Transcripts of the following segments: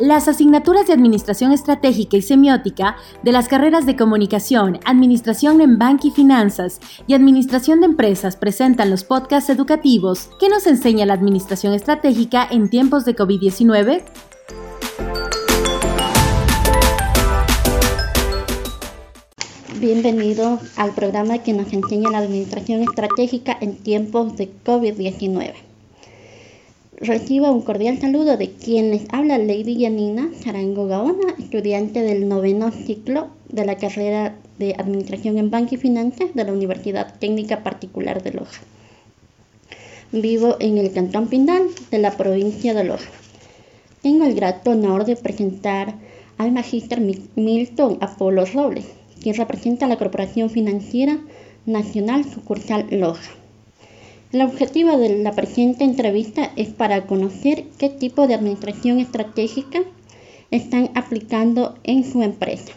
Las asignaturas de Administración Estratégica y Semiótica de las carreras de Comunicación, Administración en Banca y Finanzas y Administración de Empresas presentan los podcasts educativos que nos enseña la Administración Estratégica en tiempos de COVID-19. Bienvenido al programa que nos enseña la Administración Estratégica en tiempos de COVID-19. Recibo un cordial saludo de quien les habla Lady Yanina Charango Gaona, estudiante del noveno ciclo de la carrera de Administración en Banca y Finanzas de la Universidad Técnica Particular de Loja. Vivo en el Cantón Pindal de la provincia de Loja. Tengo el grato honor de presentar al magíster Milton Apolo Robles, quien representa a la Corporación Financiera Nacional Sucursal Loja. El objetivo de la presente entrevista es para conocer qué tipo de administración estratégica están aplicando en su empresa.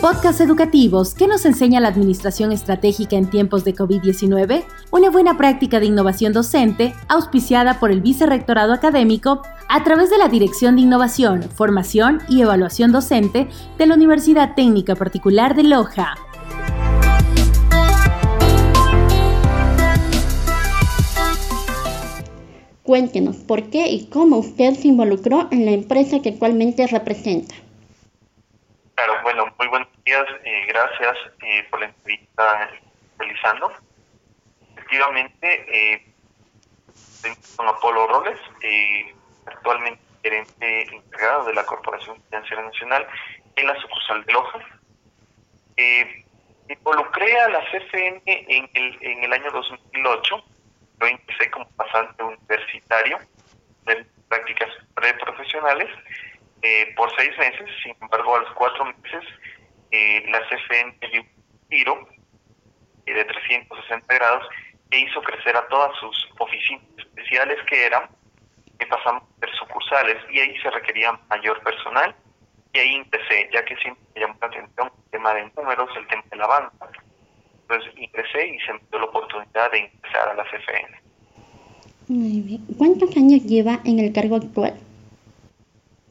Podcast educativos ¿Qué nos enseña la administración estratégica en tiempos de COVID-19, una buena práctica de innovación docente auspiciada por el Vicerrectorado Académico a través de la Dirección de Innovación, Formación y Evaluación Docente de la Universidad Técnica Particular de Loja. Cuéntenos por qué y cómo usted se involucró en la empresa que actualmente representa. Claro, bueno, muy buenos días. Eh, gracias eh, por la entrevista realizando. Efectivamente, eh, con Apolo Robles, eh, actualmente gerente integrado de la Corporación Financiera Nacional en la sucursal de Loja. involucré a la CFN en el, en el año 2008 yo empecé como pasante universitario de prácticas preprofesionales eh, por seis meses, sin embargo a los cuatro meses eh, la CFN dio un giro eh, de 360 grados e hizo crecer a todas sus oficinas especiales que eran, que pasamos ser sucursales y ahí se requería mayor personal y ahí empecé, ya que siempre me llamó la atención el tema de números, el tema de la banca entonces ingresé y se me dio la oportunidad de ingresar a la CFN. Muy bien. ¿Cuántos años lleva en el cargo actual?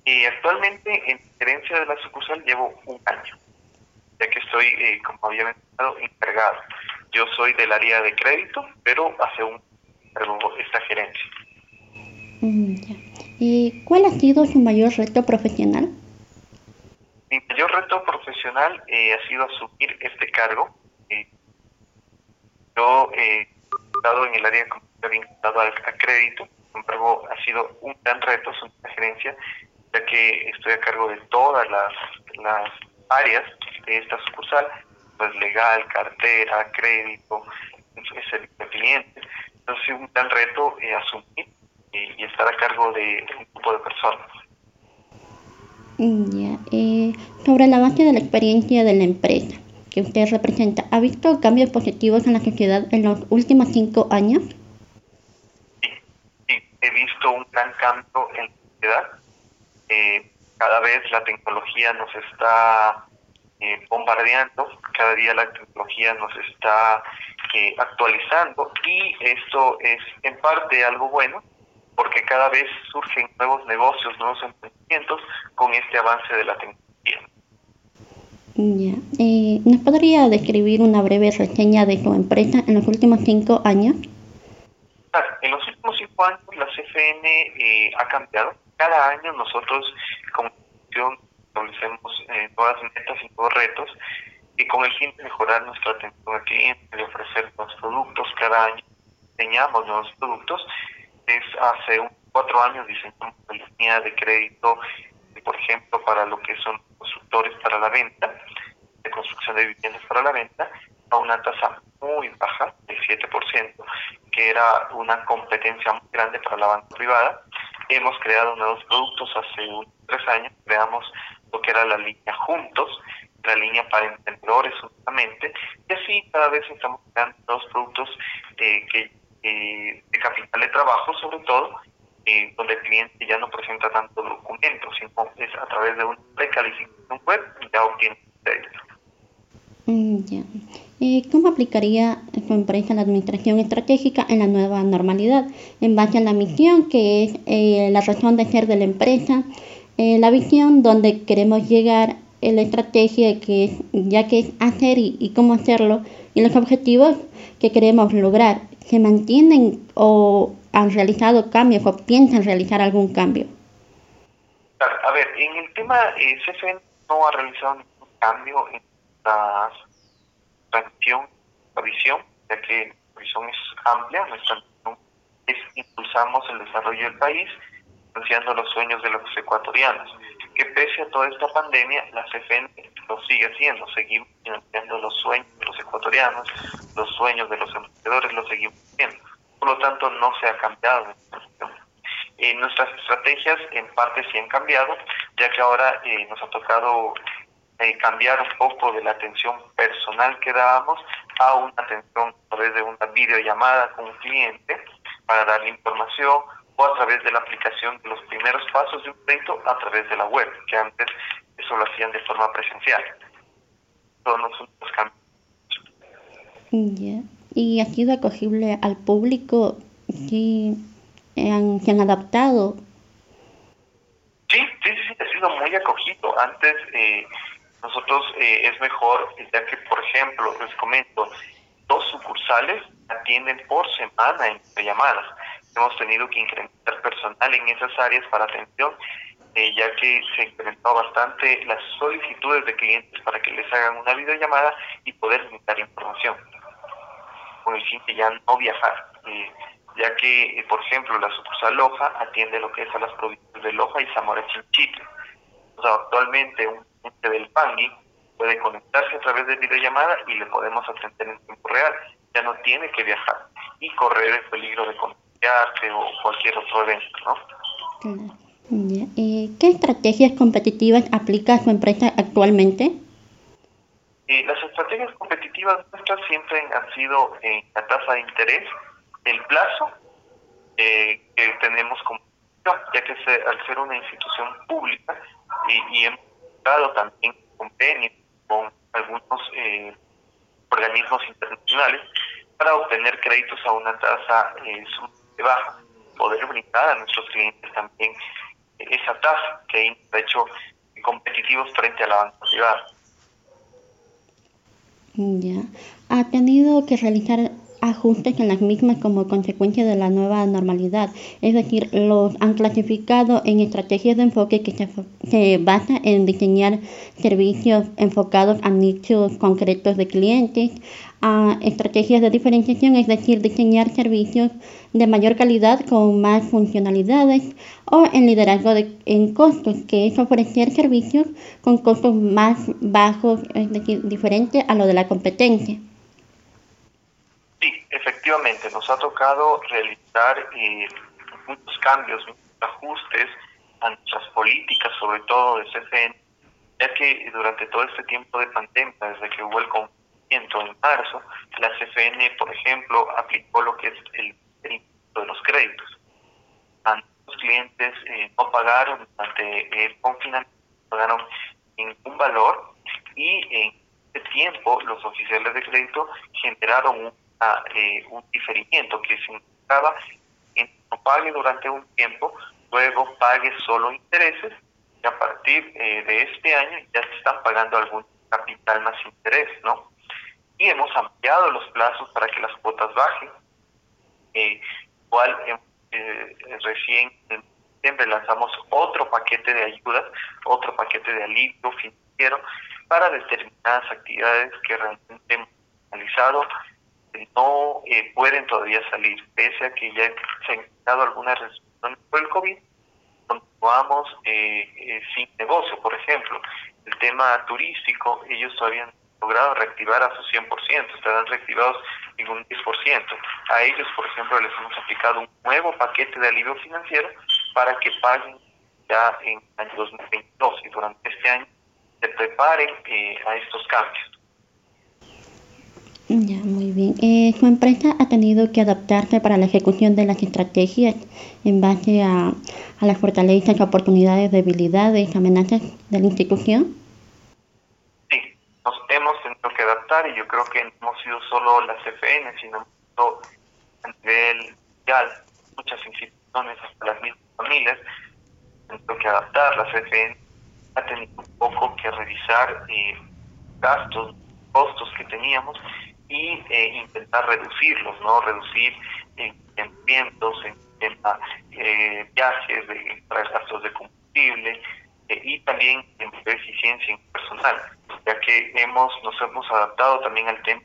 Y actualmente en gerencia de la sucursal llevo un año, ya que estoy, eh, como había mencionado, encargado. Yo soy del área de crédito, pero hace un esta gerencia. Mm, ¿Y cuál ha sido su mayor reto profesional? Mi mayor reto profesional eh, ha sido asumir este cargo yo he estado en el área vinculado al, crédito, sin embargo ha sido un gran reto, es una gerencia, ya que estoy a cargo de todas las, las áreas de esta sucursal, pues legal, cartera, crédito, servicio al cliente. Entonces un gran reto eh, asumir y, estar a cargo de, un grupo de personas. Ya, eh, sobre la base de la experiencia de la empresa, que usted representa, ¿ha visto cambios positivos en la sociedad en los últimos cinco años? Sí, he visto un gran cambio en la sociedad. Eh, cada vez la tecnología nos está eh, bombardeando, cada día la tecnología nos está eh, actualizando y esto es en parte algo bueno porque cada vez surgen nuevos negocios, nuevos emprendimientos con este avance de la tecnología. Ya. Eh, ¿Nos podría describir una breve reseña de su empresa en los últimos cinco años? En los últimos cinco años la CFN eh, ha cambiado. Cada año nosotros como institución establecemos eh, nuevas metas y nuevos retos y con el fin de mejorar nuestra atención al cliente, de ofrecer nuevos productos. Cada año diseñamos nuevos productos. Es hace cuatro años diseñamos la línea de crédito, por ejemplo, para lo que son constructores para la venta, de construcción de viviendas para la venta, a una tasa muy baja, del 7%, que era una competencia muy grande para la banca privada. Hemos creado nuevos productos hace tres años, creamos lo que era la línea Juntos, la línea para emprendedores únicamente, y así cada vez estamos creando nuevos productos eh, que, eh, de capital de trabajo, sobre todo, eh, donde el cliente ya no presenta tanto documentos, sino es a través de una precalificación web ya obtiene crédito. Mm, ¿Y cómo aplicaría su empresa la administración estratégica en la nueva normalidad, en base a la misión que es eh, la razón de ser de la empresa, eh, la visión donde queremos llegar, eh, la estrategia que es, ya que es hacer y, y cómo hacerlo, y los objetivos que queremos lograr, ¿se mantienen o han realizado cambios o piensan realizar algún cambio? A ver, en el tema, eh, CFN no ha realizado ningún cambio en la transición, la visión, ya que la visión es amplia, nuestra visión es impulsamos el desarrollo del país, financiando los sueños de los ecuatorianos, que pese a toda esta pandemia, la CFN lo sigue haciendo, seguimos financiando los sueños de los ecuatorianos, los sueños de los emprendedores, lo seguimos haciendo. Por lo tanto, no se ha cambiado eh, nuestras estrategias en parte sí han cambiado, ya que ahora eh, nos ha tocado eh, cambiar un poco de la atención personal que dábamos a una atención a través de una videollamada con un cliente para darle información o a través de la aplicación de los primeros pasos de un crédito a través de la web, que antes eso lo hacían de forma presencial. Todos los cambios. ¿Y ha sido acogible al público? Sí han, se han adaptado. Sí, sí, sí, ha sido muy acogido. Antes eh, nosotros eh, es mejor, ya que, por ejemplo, les comento, dos sucursales atienden por semana en llamadas. Hemos tenido que incrementar personal en esas áreas para atención, eh, ya que se incrementó bastante las solicitudes de clientes para que les hagan una videollamada y poder dar información, con el fin de ya no viajar ya que, eh, por ejemplo, la sucursal Loja atiende lo que es a las provincias de Loja y Zamora Chinchipe. O sea, actualmente un cliente del Pangui puede conectarse a través de videollamada y le podemos atender en tiempo real. Ya no tiene que viajar y correr el peligro de contagiarse o cualquier otro evento, ¿no? ¿Qué estrategias competitivas aplica su empresa actualmente? Eh, las estrategias competitivas nuestras siempre han sido en la tasa de interés el plazo eh, que tenemos como ya que al ser una institución pública y, hemos dado también convenios con algunos eh, organismos internacionales para obtener créditos a una tasa eh, baja, poder brindar a nuestros clientes también esa tasa que ha hecho competitivos frente a la banca privada. Ya. ¿Ha tenido que realizar ajustes en las mismas como consecuencia de la nueva normalidad. Es decir, los han clasificado en estrategias de enfoque que se, se basa en diseñar servicios enfocados a nichos concretos de clientes, a estrategias de diferenciación, es decir, diseñar servicios de mayor calidad con más funcionalidades o en liderazgo de, en costos, que es ofrecer servicios con costos más bajos, es decir, diferente a lo de la competencia. Sí, efectivamente, nos ha tocado realizar eh, muchos cambios, muchos ajustes a nuestras políticas, sobre todo de CFN, ya que durante todo este tiempo de pandemia, desde que hubo el confinamiento en marzo, la CFN, por ejemplo, aplicó lo que es el de los créditos. Los clientes eh, no pagaron durante el confinamiento, no pagaron ningún valor y en ese tiempo los oficiales de crédito generaron un eh, un diferimiento que significaba que no pague durante un tiempo, luego pague solo intereses y a partir eh, de este año ya se están pagando algún capital más interés, ¿no? Y hemos ampliado los plazos para que las cuotas bajen, eh, igual eh, recién en diciembre lanzamos otro paquete de ayudas, otro paquete de alivio financiero para determinadas actividades que realmente hemos realizado no eh, pueden todavía salir, pese a que ya se han dado algunas restricciones por el COVID, continuamos eh, eh, sin negocio, por ejemplo. El tema turístico, ellos todavía han logrado reactivar a su 100%, estarán reactivados en un 10%. A ellos, por ejemplo, les hemos aplicado un nuevo paquete de alivio financiero para que paguen ya en el 2022 y durante este año se preparen a estos cambios. Ya, bien. Eh, ¿Su empresa ha tenido que adaptarse para la ejecución de las estrategias en base a, las fortalezas, oportunidades, debilidades, amenazas de la institución? Sí, hemos tenido que adaptar y yo creo que no hemos sido solo la CFN, sino a nivel mundial, muchas instituciones, hasta las mismas familias, han tenido que adaptar. La CFN ha tenido un poco que revisar eh, gastos, costos que teníamos y eh, intentar reducirlos, ¿no? Reducir en, en en, eh, viajes, de, traer gastos de combustible eh, y también en eficiencia en personal, ya que hemos nos hemos adaptado también al tema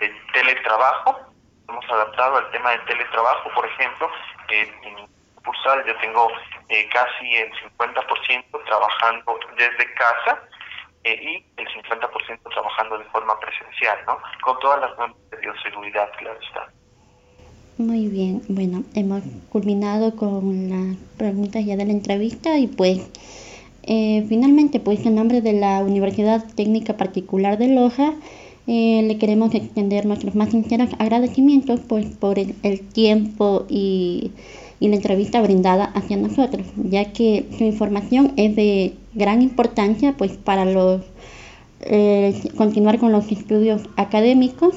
del teletrabajo, hemos adaptado al tema del teletrabajo, por ejemplo, en Cursal yo tengo eh, casi el 50% trabajando desde casa y el 50% trabajando de forma presencial, ¿no? Con todas las normas de bioseguridad, claro está. Muy bien, bueno, hemos culminado con las preguntas ya de la entrevista y pues eh, finalmente pues en nombre de la Universidad Técnica Particular de Loja eh, le queremos extender nuestros más sinceros agradecimientos pues por el, tiempo y, y, la entrevista brindada hacia nosotros, ya que su información es de gran importancia pues para los eh, continuar con los estudios académicos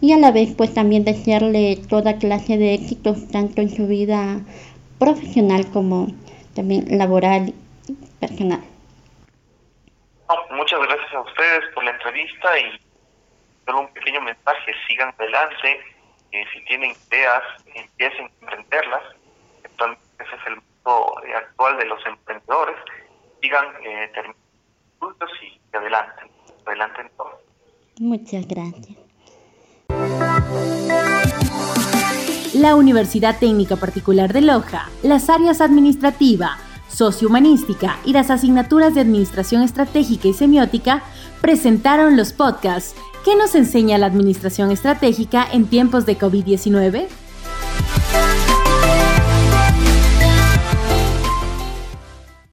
y a la vez pues también desearle toda clase de éxitos tanto en su vida profesional como también laboral y personal. muchas gracias a ustedes por la entrevista y solo un pequeño mensaje, sigan adelante, eh, si tienen ideas, empiecen a emprenderlas, actualmente ese es el mundo eh, actual de los emprendedores, sigan eh, y adelante, adelante en todo. Muchas gracias. La Universidad Técnica Particular de Loja, las áreas administrativa, sociohumanística y las asignaturas de Administración Estratégica y Semiótica presentaron los podcasts ¿Qué nos enseña la Administración Estratégica en tiempos de COVID-19?